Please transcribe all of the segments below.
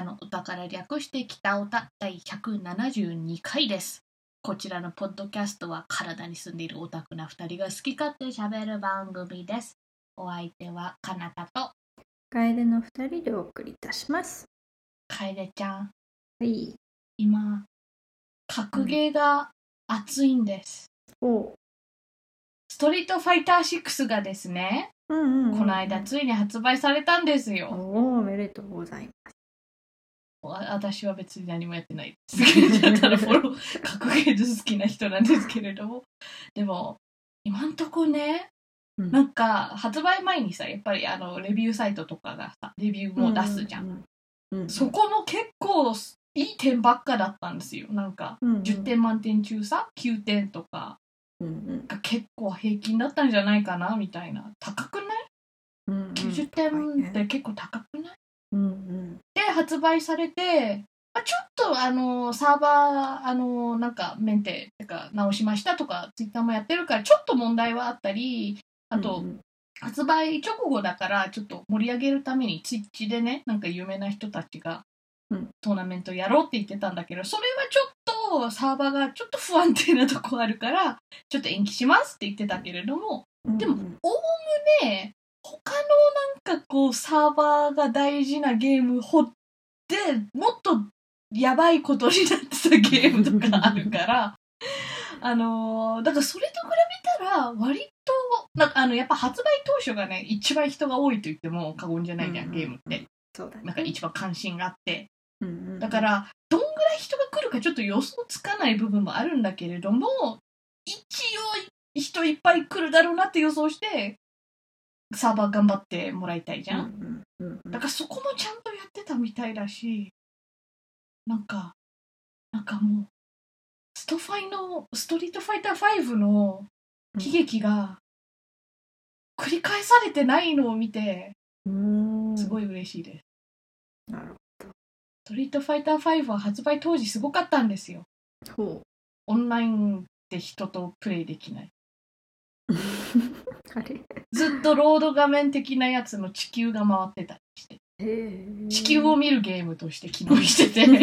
北の歌から略して北歌第172回です。こちらのポッドキャストは体に住んでいるオタクな2人が好き勝手喋る番組です。お相手はかなたと楓の二人でお送りいたします。楓ちゃん。はい。今、格ゲーが熱いんです。おストリートファイター6がですね、うんうんうん、この間ついに発売されたんですおよ。おおめでとうございます。わ私は別に何もやってないですけど、ただフォロー、格ゲー好きな人なんですけれども。でも、今んとこね、うんなんか発売前にさ、やっぱりあのレビューサイトとかがさ、レビューも出すじゃん。うんうんうん。そこも結構いい点ばっかだったんですよ。なんか、うんうん10点満点中さ、9点とかうんが結構平均だったんじゃないかな、みたいな。高くない？うんうん。?90 点って結構高くない？うんうん。で発売されて、あちょっとあのサーバーあのなんかメンテてか直しましたとかツイッターもやってるからちょっと問題はあったりあと、うんうん。発売直後だからちょっと盛り上げるためにツイッチでねなんか有名な人たちがうん。トーナメントやろうって言ってたんだけどそれはちょっとサーバーがちょっと不安定なとこあるからちょっと延期しますって言ってたけれどもでもうん。おおむね他のなんかこうサーバーが大事なゲーム掘ってもっとやばいことになってたゲームとかあるから あのーだからそれと比べたら割となんかあのやっぱ発売当初がね一番人が多いと言っても過言じゃないじゃん、うんゲームって。そうだね。なんか一番関心があって。うんうん。だからどんぐらい人が来るかちょっと予想つかない部分もあるんだけれども一応人いっぱい来るだろうなって予想してサーバー頑張ってもらいたいじゃん、うんうんうんだからそこもちゃんとやってたみたいだしなんかなんかもうストファイのストリートファイター5の悲劇が繰り返されてないのを見てうん。すごい嬉しいです、なるストリートファイター5は発売当時すごかったんですよ。ほど。ほオンラインで人とプレイできない。う。あれずっとロード画面的なやつの地球が回ってたりして、地球を見るゲームとして機能してて、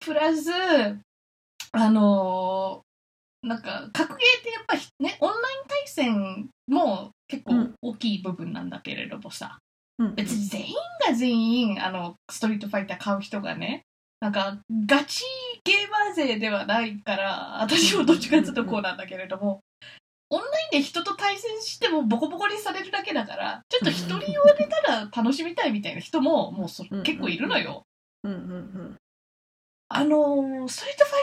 プラス、あのーなんか、格ゲーってやっぱりね、オンライン対戦も結構大きい部分なんだけれどもさ、うん。別に全員が全員、あの、ストリートファイター買う人がね、なんか、ガチゲーマー勢ではないから、私もどっちかっていうとこうなんだけれども、オンラインで人と対戦してもボコボコにされるだけだから、ちょっと一人用でただ楽しみたいみたいな人も、もうそうん結構いるのよ。うんうんあのーストリートファ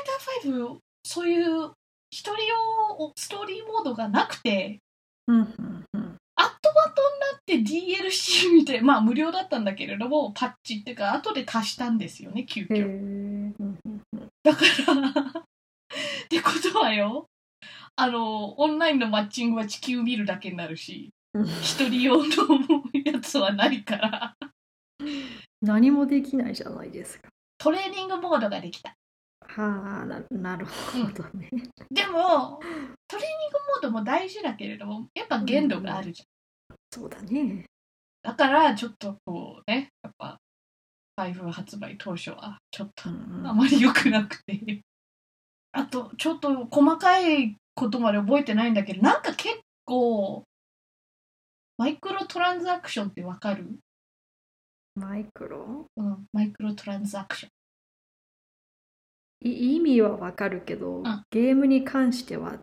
イター5、そういう一人用ストーリーモードがなくて、うんうんうん。後々になって DLC 見て、まあ無料だったんだけれども、パッチっていうか、後で足したんですよね、急へ遽。ー。うんうんうんだから、ってことはよ、あの、オンラインのマッチングは地球見るだけになるし、うん一人用のやつはないから、何もできないじゃないですか。トレーニングモードができた。はあななるほどね。でも、トレーニングモードも大事だけれども、やっぱ限度があるじゃん。そうだね。だから、ちょっとこうね、やっぱ、5発売当初は、ちょっとあまり良くなくて。あと、ちょっと細かいことまで覚えてないんだけど、なんか結構、マイクロトランザクションってわかる？マイクロ？うん、マイクロトランザクション。い意味はわかるけど、んゲームに関しては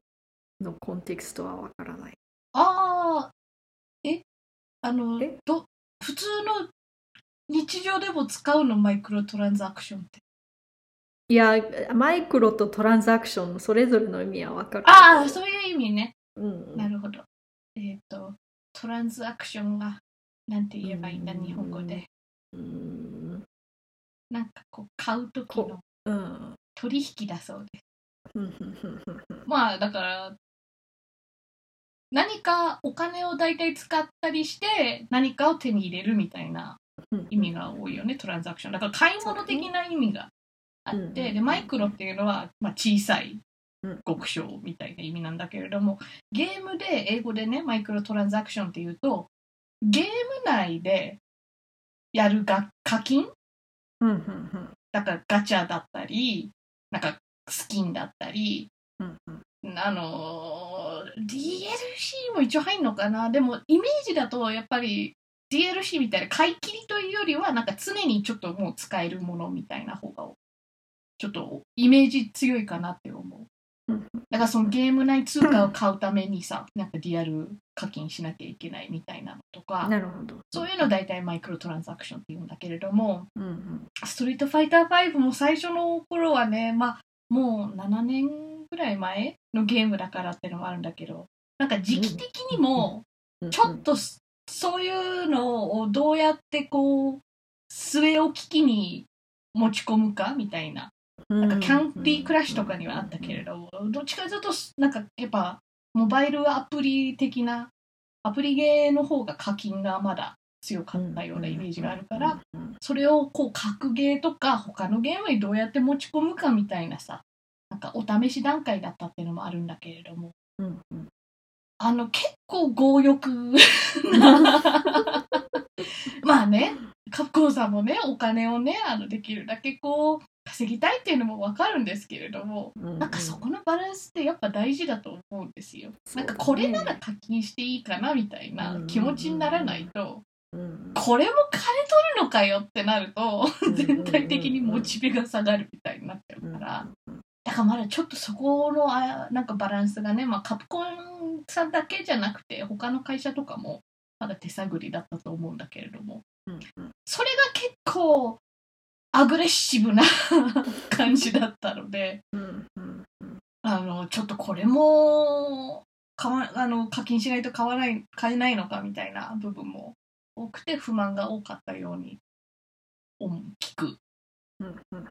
のコンテクストはわからない。ああ、え？あのえ、ど、普通の日常でも使うの？マイクロトランザクションって。いや、マイクロとトランザクションのそれぞれの意味はわかる。ああ、そういう意味ね。うんなるほど。えっ、と、トランザクションは、なんて言えばいいんだ、うん日本語で。うん。なんかこう、買う時のうん。取引だそうです。うんまあ、だから、何かお金を大体使ったりして、何かを手に入れるみたいなうん意味が多いよね、トランザクション。だから買い物的な意味があって、ね。で、マイクロっていうのは、まあ、小さいうん。極小みたいな意味なんだけれども、ゲームで、英語でね、マイクロトランザクションっていうと、ゲーム内でやるが課金うんうんだからガチャだったり、なんかスキンだったり、うんうん。あのー DLC も一応入んのかな。でもイメージだとやっぱり DLC みたいな買い切りというよりはなんか常にちょっともう使えるものみたいな方がちょっとイメージ強いかなって思う。うん。だからそのゲーム内通貨を買うためにさ、なんかリアル課金しなきゃいけないみたいなのとか、なるほど。そういうの大体マイクロトランザクションって言うんだけれども、うんうん。ストリートファイター5も最初の頃はね、まあ、もう7年ぐらい前のゲームだからっていうのもあるんだけど、なんか時期的にも、うん。ちょっとそそういうのをどうやってこう、据え置き機に持ち込むかみたいな。なんかキャンディークラッシュとかにはあったけれど、どっちかというと、なんかやっぱ、モバイルアプリ的な、アプリゲーの方が課金がまだ強かったようなイメージがあるから、うん。それをこう格ゲーとか他のゲームにどうやって持ち込むかみたいなさなんかお試し段階だったっていうのもあるんだけれども。うんうんあの結構強欲。な まあねカプコンさんもねお金をねあのできるだけこう稼ぎたいっていうのもわかるんですけれどもうんなんかそこのバランスってやっぱ大事だと思うんですよ。そうだね。なんかこれなら課金していいかなみたいな気持ちにならないとうんこれも金取るのかよってなると全体的にモチベが下がるみたいになっちゃうからだからまだちょっとそこのあなんかバランスがね、まあ、カプコンさんだけじゃなくて他の会社とかもまだ手探りだったと思うんだけれども。うんうん。それが結構アグレッシブな 感じだったのでうんうんあのちょっとこれも買わあの課金しないと買わない買えないのかみたいな部分も多くて不満が多かったように思う聞く。うんうん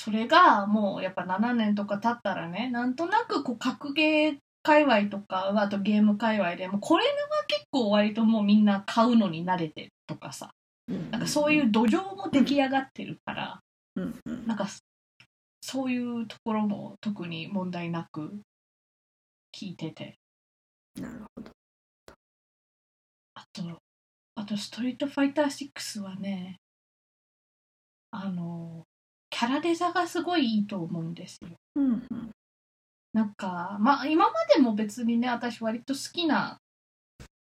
それがもうやっぱ7年とか経ったらねなんとなくこう格ゲー界隈とかあとゲーム界隈でもこれは結構割ともうみんな買うのに慣れてるとかさうん。なんかそういう土壌も出来上がってるからうんうん。なんかそういうところも特に問題なく聞いてて。なるほど。あとあとストリートファイター6はねあのキャラデザがすごいいいと思うんですよ。うんうん。なんか、まあ今までも別にね、私割と好きな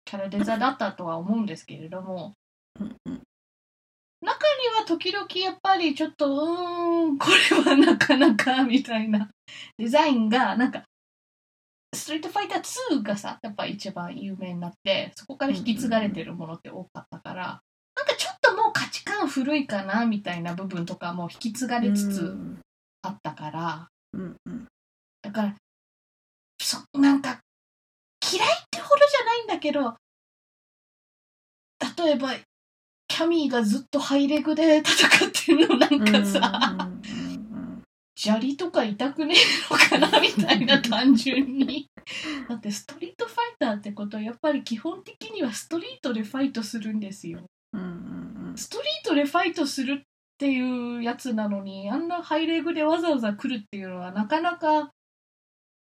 キャラデザだったとは思うんですけれども、うんうん。中には時々やっぱりちょっと、うーん、これはなかなかみたいな。デザインが、なんか、ストリートファイター2がさ、やっぱ一番有名になって、そこから引き継がれてるものって多かったから、なんかちょっともう価値観古いかなみたいな部分とかも引き継がれつつあったから、うんうんだから、そ、なんか、嫌いってほどじゃないんだけど、例えば、キャミーがずっとハイレグで戦ってるのなんかさ、砂利とか痛くねえのかなみたいな単純に。だってストリートファイターってことはやっぱり基本的にはストリートでファイトするんですよ。うんうんストリートでファイトするっていうやつなのにあんなハイレグでわざわざ来るっていうのはなかなか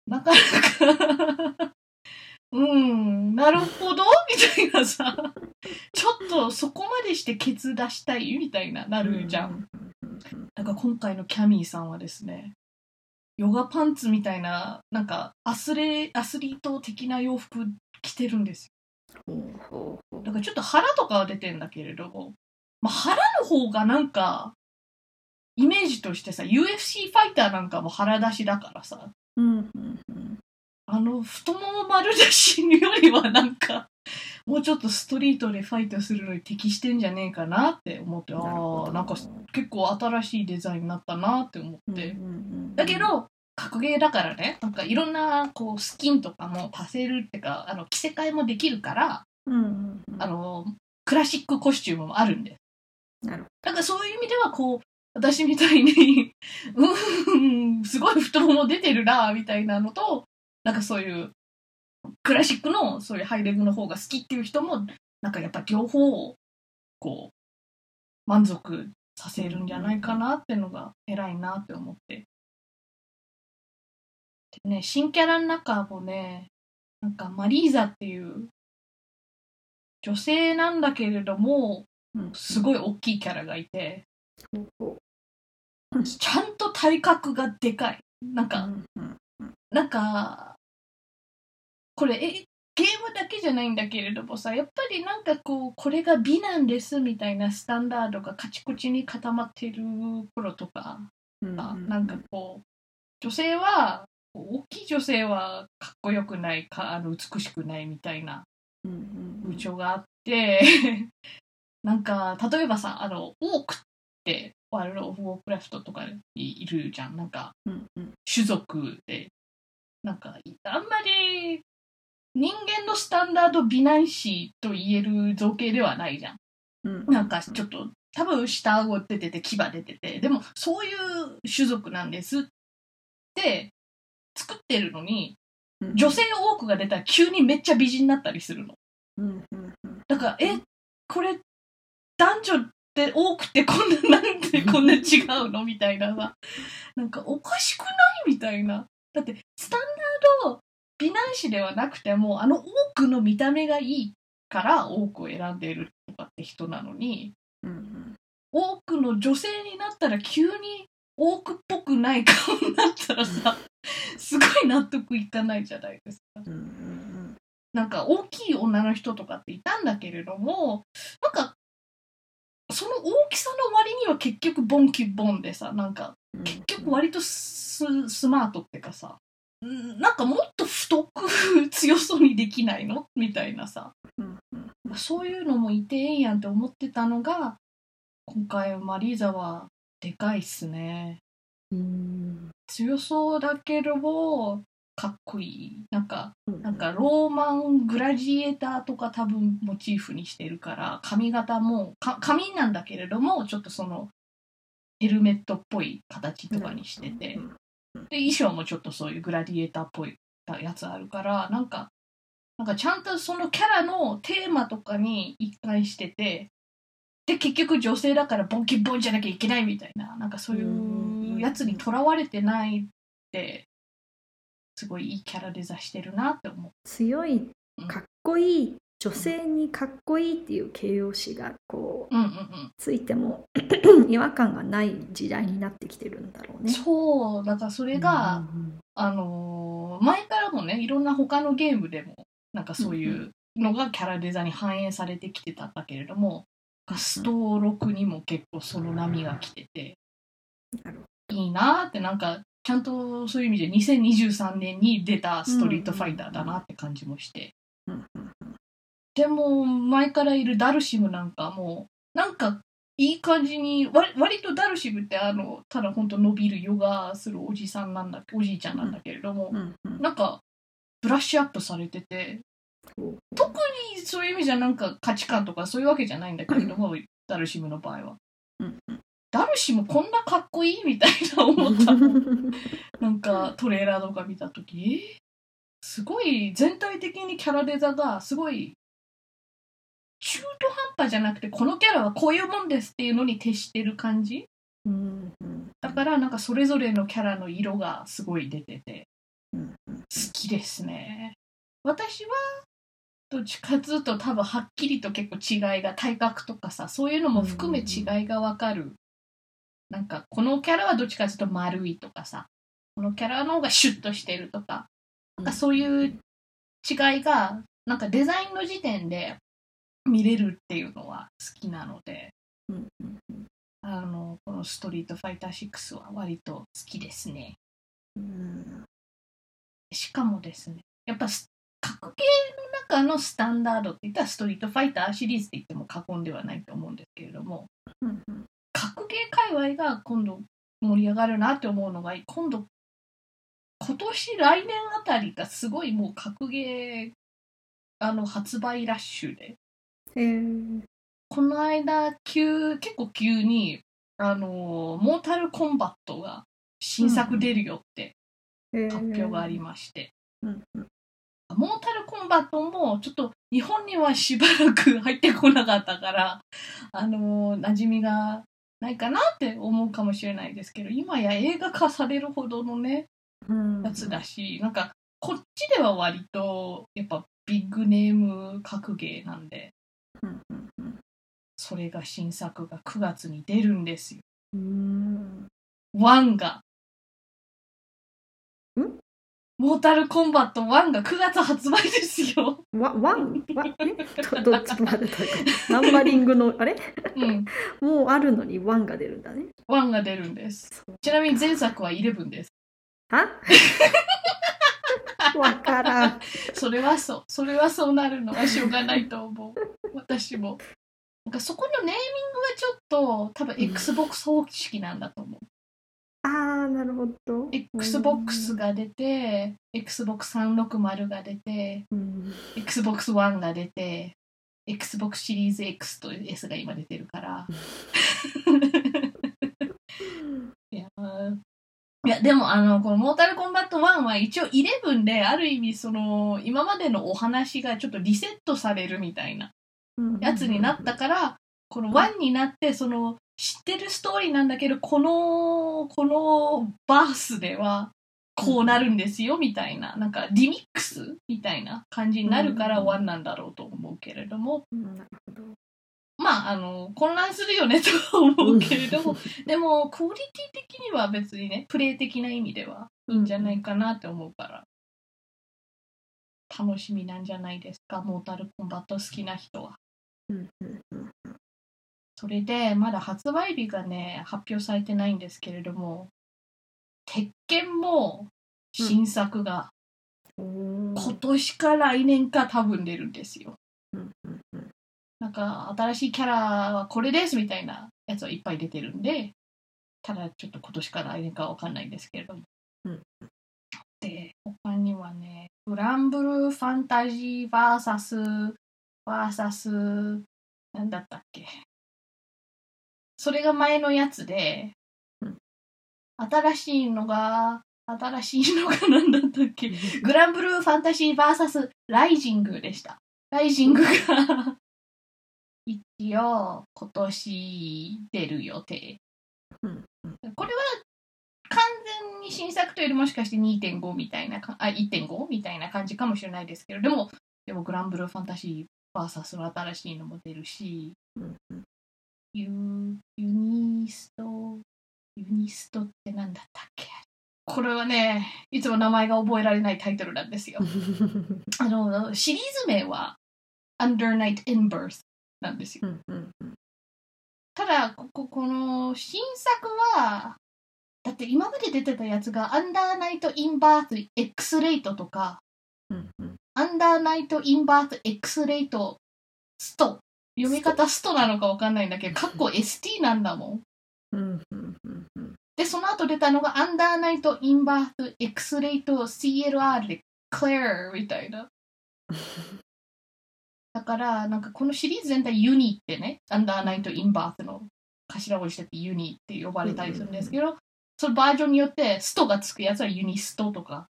なかなか。うんなるほど？みたいなさ。ちょっとそこまでしてケツ出したい？みたいななうんるじゃん。うんだから今回のキャミーさんはですねヨガパンツみたいななんかアスレアスリート的な洋服着てるんですだからちょっと腹とかは出てんだけれど。も、まあ、腹の方がなんか、イメージとしてさ、UFC ファイターなんかも腹出しだからさ、うんうんうん。あの太もも丸出しよりはなんか、もうちょっとストリートでファイトするのに適してんじゃねえかなって思って、ああ、なんか結構新しいデザインになったなって思って。うんうんうん。だけど、格ゲーだからね、なんかいろんなこうスキンとかも足せるってか、あの着せ替えもできるから、うんうんうんあの、クラシックコスチュームもあるんで。なるほだからそういう意味では、こう、私みたいに、うん、すごい太もも出てるな、みたいなのと、なんかそういう、クラシックのそういうハイレグの方が好きっていう人も、なんかやっぱ両方を、こう、満足させるんじゃないかなっていうのが偉いなって思って。でね、新キャラの中もね、なんかマリーザっていう女性なんだけれども、うん。すごい大きいキャラがいて、ちゃんと体格がでかい。なんうか、なんか、これ、え、ゲームだけじゃないんだけれどもさ、やっぱりなんかこう、これが美なんですみたいなスタンダードがカチコチに固まってる頃とか、なんかこう、女性は、大きい女性はかっこよくないか、あの美しくないみたいな風潮があって、なんか、例えばさ、あの、オークって、ワールド・オブ・ウォークラフトとかにいるじゃん。なんか、うんうん。種族で、なんか、あんまり人間のスタンダード美男子と言える造形ではないじゃん。うん。なんかちょっと、多分下顎出てて牙出てて、でもそういう種族なんですって作ってるのに、うん女性多くが出たら急にめっちゃ美人になったりするの。うんうんだから、え、これ、男女って多くてこんな、なんでこんな違うの？みたいなさ。なんかおかしくない？みたいな。だって、スタンダード美男子ではなくても、あの多くの見た目がいいから多くを選んでいるとかって人なのに、うんうん多くの女性になったら急に多くっぽくない顔になったらさ、すごい納得いかないじゃないですか。なんか大きい女の人とかっていたんだけれども、なんか、その大きさの割には結局ボンキボンでさ、なんかうん結局割とススマートってかさ、んなんかもっと太く強そうにできないのみたいなさ、そういうのもいてええやんって思ってたのが、今回マリーザはでかいっすね。うん強そうだけども、かっこいい。なんか、うん。なんかローマングラジエーターとか多分モチーフにしてるから髪型もか髪なんだけれどもちょっとそのヘルメットっぽい形とかにしてて。うんで衣装もちょっとそういうグラディエーターっぽいやつあるからなんかなんかちゃんとそのキャラのテーマとかに一貫しててで結局女性だからボンキボンじゃなきゃいけないみたいななんかそういうやつにとらわれてないってすごいいいキャラデザしてるなって思う。強いかっこいい女性にかっこいいっていう形容詞がこううんうんうん。ついても 違和感がない時代になってきてるんだろうね。そうだからそれが、うんあのー前からもねいろんな他のゲームでもなんかそういうのがキャラデザに反映されてきてたんだけれども、スト6にも結構その波が来てて。なるいいなーってなんかちゃんとそういう意味で2023年に出たストリートファイターだなって感じもして、うんうんでも前からいるダルシムなんかもなんかいい感じに割割とダルシムってあのただ本当伸びるヨガするおじさんなんだおじいちゃんなんだけれども、うんうん。なんかブラッシュアップされてて特にそういう意味じゃなんか価値観とかそういうわけじゃないんだけれども、ダルシムの場合は。うんダルシムこんなかっこいいみたいな思ったの。なんかトレーラーとか見た時。えーすごい全体的にキャラデザがすごい中途半端じゃなくてこのキャラはこういうもんですっていうのに徹してる感じ。うんうん。だからなんかそれぞれのキャラの色がすごい出てて。好きですね。私はどっちかずっと多分はっきりと結構違いが体格とかさそういうのも含め違いがわかる、なんかこのキャラはどっちかずっと丸いとかさこのキャラの方がシュッとしてるとかなんかそういう違いがなんかデザインの時点で見れるっていうのは好きなのでうんうんあのこの「ストリートファイター6」は割と好きですね。うん。しかもですねやっぱス格ゲーの中のスタンダードって言ったらストリートファイターシリーズって言っても過言ではないと思うんですけれどもうんうん格ゲー界隈が今度盛り上がるなって思うのが今度今年来年あたりがすごいもう格ゲーあの発売ラッシュで。へーこの間急結構急にあのモータルコンバットが新作出るよって発表がありまして、うんうん。モータルコンバットもちょっと日本にはしばらく入ってこなかったから、あのー馴染みがないかなって思うかもしれないですけど、今や映画化されるほどのね、うんやつだし、なんかこっちでは割とやっぱビッグネーム格ゲーなんで、うんうんうんそれが新作が9月に出るんですよ。うーん。1が。モータルコンバット1が9月発売ですよ。わ、ワンわ、え？ど、ど、ちょっと待って、ナンバリングの、あれ？うん。もうあるのにワンが出るんだね。1が出るんです。ちなみに前作は11です。は？わからん。それはそう。それはそうなるのはしょうがないと思う。私も。なんかそこのネーミングがちょっと多分 XBOX 方式なんだと思う。あー、なるほど。XBOX が出て、XBOX360 が出て、うん。Xbox One が出て、Xbox シリーズ X と S が今出てるから。いやーいや、でもあの、このモータルコンバット1は一応11で、ある意味その、今までのお話がちょっとリセットされるみたいなやつになったから、この1になって、その、知ってるストーリーなんだけど、この、このバースでは、こうなるんですよ、みたいな、なんかリミックスみたいな感じになるからうん。1なんだろうと思うけれども、うんなるほど。まあ、あの、混乱するよねとは思うけれども、でも、クオリティ的には別にね、プレイ的な意味ではいいんじゃないかなって思うから、楽しみなんじゃないですか、モータルコンバット好きな人は。うんうんうんそれで、まだ発売日がね、発表されてないんですけれども、鉄拳も新作が今年か来年か多分出るんですよ。うんうんうんなんか、新しいキャラはこれですみたいなやつはいっぱい出てるんで、ただちょっと今年か来年かわかんないんですけれども。うんで、他にはね、グランブルーファンタジー VS、VS、なんだったっけ？それが前のやつで、うん新しいのが、新しいのが何だったっけ？グランブルーファンタジー VS ライジングでした。ライジングが一応今年出る予定。うんこれは完全に新作というよりもしかして2.5みたいなか、あ、1.5みたいな感じかもしれないですけど、でも、でもグランブルーファンタジー VS の新しいのも出るし、うんうんユユニスト、ユニストって何だったっけ？これはね、いつも名前が覚えられないタイトルなんですよ。あの、シリーズ名は Under Night in Birth なんですよ。ただ、ここ、この新作は、だって今まで出てたやつが Under Night in Birth X レイトとか、うんうん Under Night in Birth X レイトスト。読み方ストなのかわかんないんだけど、カッコ ST なんだもん。で、その後出たのが、 Under Night In-Birth Exe:Late CLR で、クレアみたいな。だから、なんかこのシリーズ全体ユニってね、 Under Night In-Birth の頭文字でユニって呼ばれたりするんですけど、そのバージョンによって、ストがつくやつはユニストとか、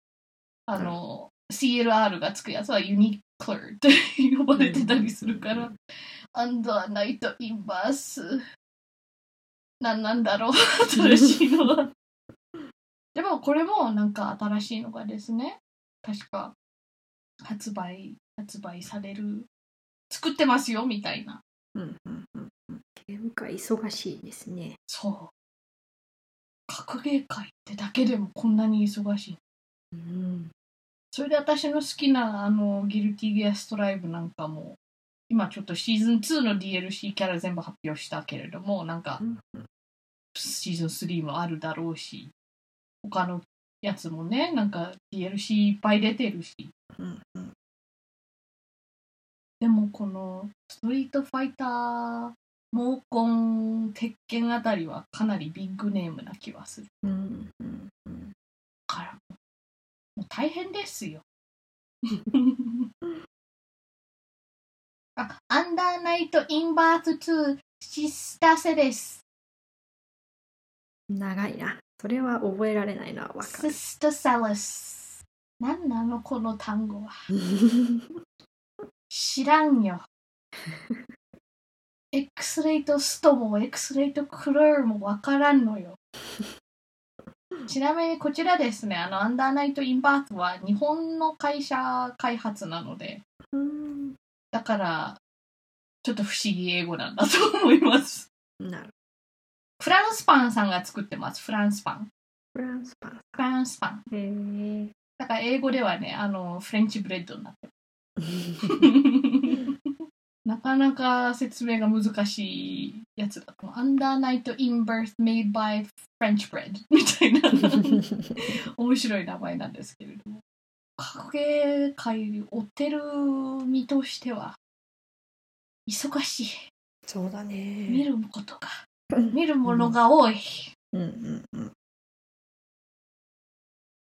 あの、CLR がつくやつはユニクレアって呼ばれてたりするから、アンダーナイト・インバース。なんなんだろう新しいのは。でもこれもなんか新しいのがですね、確か発売、発売される、作ってますよみたいな。うんうんうんうんゲーム界忙しいですね。そう。格ゲー界ってだけでもこんなに忙しい。うんそれで私の好きなあのギルティギアストライブなんかも、今ちょっとシーズン2の DLC キャラ全部発表したけれども、なんかうん。シーズン3もあるだろうし、他のやつもね、なんか DLC いっぱい出てるし、うんうん。でもこのストリートファイター、モーコン、鉄拳あたりはかなりビッグネームな気はする。うんうんうん。から、もう大変ですよ。あ、アンダーナイト・インバース2シスタセです。長いな。それは覚えられないのはわかシる。スタセレス。何なのこの単語は。知らんよ。X レイトストも X レイトクレーもわからんのよ。ちなみにこちらですね、あの、アンダーナイト・インバースは日本の会社開発なので、うんだから、ちょっと不思議英語なんだと思います。なるフランスパンさんが作ってます。フランスパン。フランスパン。フランスパン。へえ。だから英語ではね、あの、フレンチブレッドになってる。なかなか説明が難しいやつだと。アンダーナイトインバース made by French bread みたいな 面白い名前なんですけれども。格ゲー界追ってる身としては忙しい。そうだね。見ることが、うん見るものが多い。うんうんうん。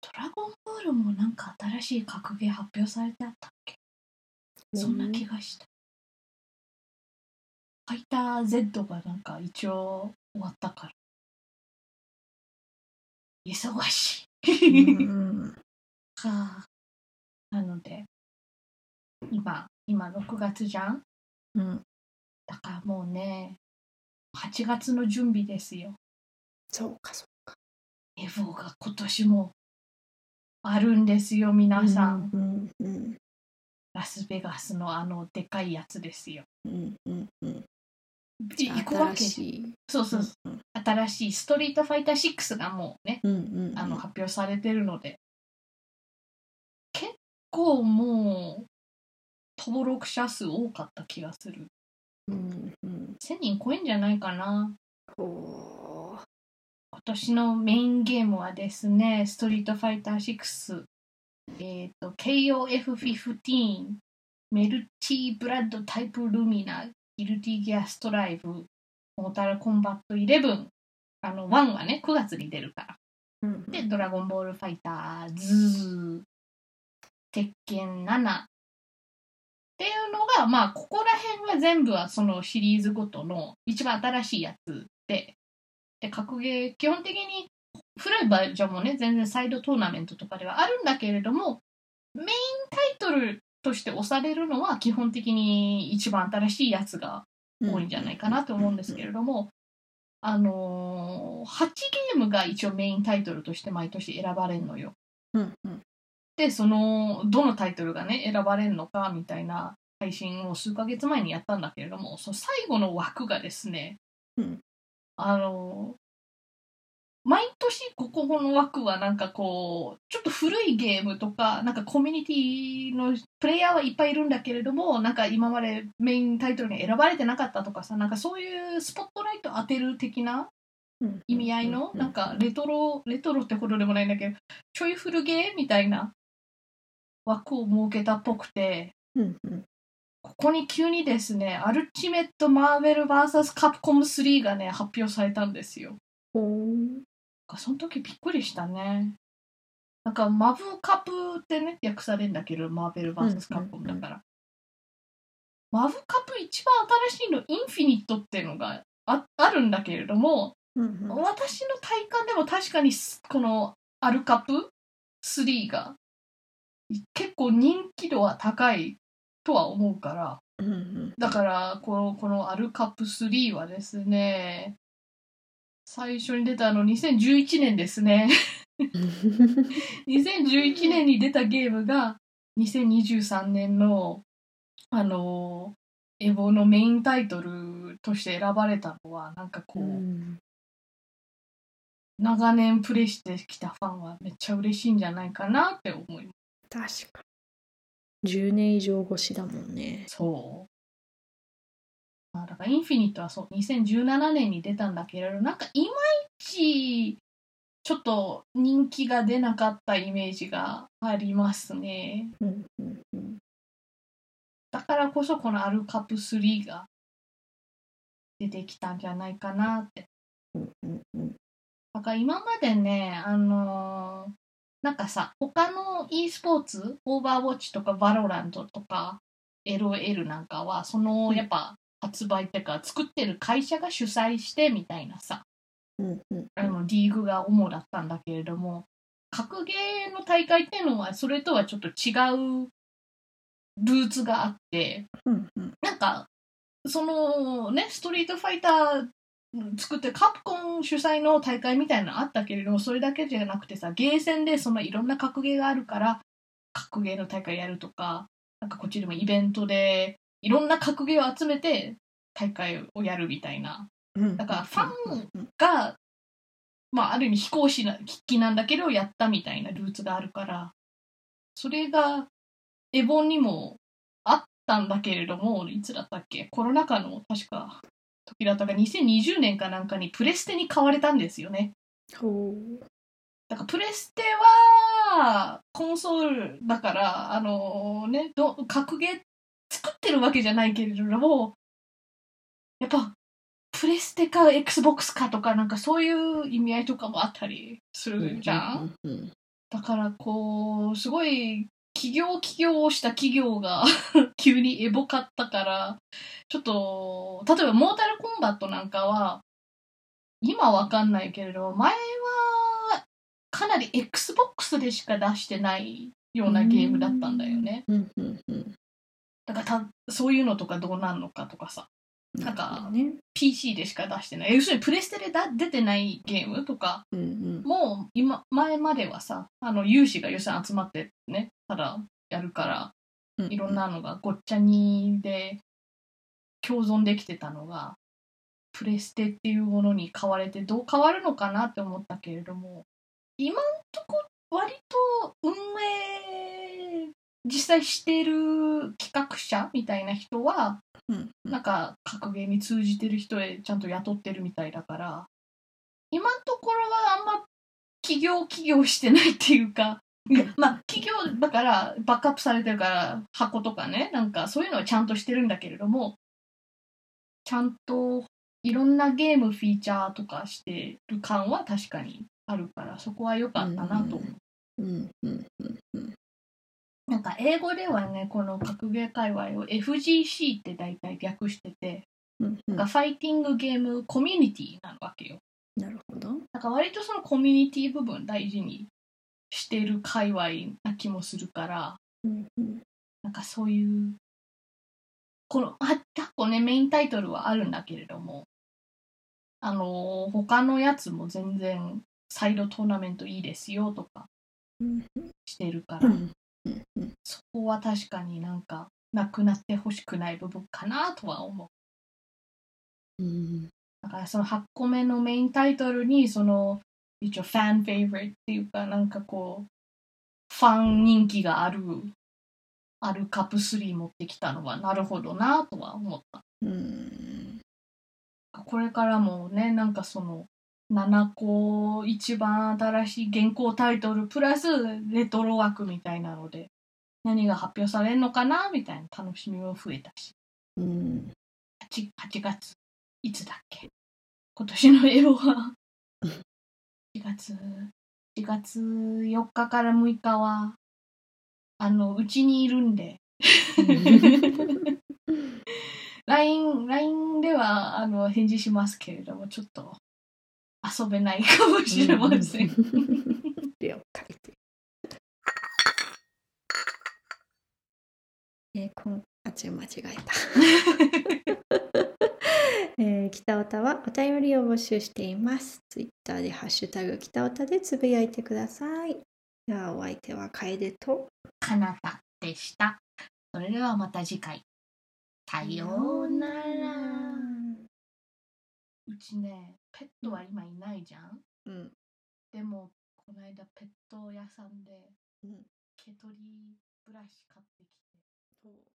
ドラゴンボールもなんか新しい格ゲー発表されてあったっけ？そんな気がした。ファイター Z がなんか一応終わったから。忙しい。うんはあ、なので、今、今6月じゃん？うん。だからもうね、8月の準備ですよ。そうかそうか。エヴォが今年もあるんですよ、皆さん。うんうんラスベガスのあのでかいやつですよ。うんうんうん。い行くわけ新しい。そうそうそううん新しいストリートファイター6がもうね、うんうんうん。あの発表されてるので、結構もう登録者数多かった気がする。うんうん。1000人超えんじゃないかな。ほ今年のメインゲームはですね、ストリートファイター6、えっ、と、KOF15、メルティブラッドタイプルミナ、ギルティギアストライブ、モータルコンバット11、あの、1はね、9月に出るから。う。うんで、ドラゴンボールファイターズ、鉄拳7っていうのが、まあ、ここら辺は全部はそのシリーズごとの一番新しいやつで、で、格ゲー、基本的に古いバージョンもね、全然サイドトーナメントとかではあるんだけれども、メインタイトルとして押されるのは基本的に一番新しいやつが多いんじゃないかなと思うんですけれども、あのー8ゲームが一応メインタイトルとして毎年選ばれるのよ。うんうん。で、その、どのタイトルがね、選ばれるのかみたいな配信を数ヶ月前にやったんだけれども、その最後の枠がですね、うん。あのー毎年ここの枠はなんかこう、ちょっと古いゲームとか、なんかコミュニティのプレイヤーはいっぱいいるんだけれども、なんか今までメインタイトルに選ばれてなかったとかさ、なんかそういうスポットライト当てる的なうん。意味合いの、なんかレトロ、レトロってほどでもないんだけど、ちょい古ゲーみたいな枠を設けたっぽくて、うんうん。ここに急にですね、アルティメット・マーベル VS カプコム3がね、発表されたんですよ。その時びっくりしたね。なんか、マブカプってね、訳されるんだけど、マーベル VS カプコムだから。マブカプ一番新しいの、インフィニットっていうのがああるんだけれども、うんうん。私の体感でも確かにすこのアルカプ3が結構人気度は高いとは思うからうんうん。だからこのこのアルカプ3はですね最初に出たの2011年ですね2011年に出たゲームが2023年のあのエボのメインタイトルとして選ばれたのはなんかこう、うん長年プレイしてきたファンはめっちゃ嬉しいんじゃないかなって思います。確かに。10年以上越しだもんね。そう。まあ、だからインフィニットはそう、2017年に出たんだけれど、なんかいまいちちょっと人気が出なかったイメージがありますね。うんうんうん。だからこそこのアルカプ3が出てきたんじゃないかなって。うんうんうん。だから今までね、あのーなんかさ、他の e スポーツ、 Overwatch とか VALORANT とか LOL なんかは、そのやっぱ発売っていうか作ってる会社が主催してみたいなさ、うんうん。あのリーグが主だったんだけれども、格ゲーの大会っていうのはそれとはちょっと違うルーツがあって、うんうん。なんか、そのね、ストリートファイター作ってカプコン主催の大会みたいなのあったけれども、それだけじゃなくてさ、ゲーセンでそのいろんな格ゲーがあるから、格ゲーの大会やるとか、なんかこっちでもイベントでいろんな格ゲーを集めて大会をやるみたいな。うん。だからファンうんが、まあ、ある意味非公式な筆記なんだけどやったみたいなルーツがあるからそれがエボンにもあったんだけれどもいつだったっけ？コロナ禍の確か時だったか2020年かなんかにプレステに買われたんですよね。ほう。だからプレステはコンソールだからあのねど格ゲー作ってるわけじゃないけれどもやっぱプレステか XBOX かとかなんかそういう意味合いとかもあったりするじゃん。だからこうすごい企業企業をした企業が 急にエボかったからちょっと例えばモータルコンバットなんかは今わかんないけれど前はかなり XBOX でしか出してないようなゲームだったんだよね。だからたそういうのとかどうなんのかとかさなんかね。PC でしか出してない。要するにプレステでだ出てないゲームとかうんうん。もう今前まではさあの有志が予算集まってねただやるからうんいろんなのがごっちゃにで共存できてたのがプレステっていうものに変われてどう変わるのかなって思ったけれども今んとこ割と運営実際してる企画者みたいな人はうんなんか格ゲーに通じてる人へちゃんと雇ってるみたいだから今のところはあんま企業企業してないっていうかまあ企業だからバックアップされてるから箱とかねなんかそういうのはちゃんとしてるんだけれどもちゃんといろんなゲームフィーチャーとかしてる感は確かにあるからそこは良かったなと思う。うんうんうんうんなんか英語ではねこの格ゲー界隈を FGC って大体略しててうんうん。なんかファイティングゲームコミュニティなわけよ。なるほど。なんか割とそのコミュニティ部分大事にしてる界隈な気もするから、うんうん。なんかそういう、この、あ、結構ね、メインタイトルはあるんだけれども、あのー他のやつも全然サイドトーナメントいいですよとかうん。してるから、うんうんうん。そこは確かになんかなくなってほしくない部分かなとは思う。うん。だからその8個目のメインタイトルにその一応ファンフェイブリットっていうかなんかこうファン人気があるあるカップ3持ってきたのはなるほどなとは思った。うん。これからもねなんかその7個一番新しい現行タイトルプラスレトロ枠みたいなので何が発表されるのかなみたいな楽しみも増えたし。うん、8, 8月いつだっけ？今年のエロは。4月4月4日から6日はあのうちにいるんで。LINE ではあの返事しますけれどもちょっと遊べないかもしれません。了解です。えー、こんあち間違えた。えー、北オタはお便りを募集しています。ツイッターでハッシュタグ北オタでつぶやいてください。ではお相手は楓とかなたでした。それではまた次回。さようなら。うちね、ペットは今いないじゃん、うん、でもこの間ペット屋さんで、毛取りブラシ買ってきて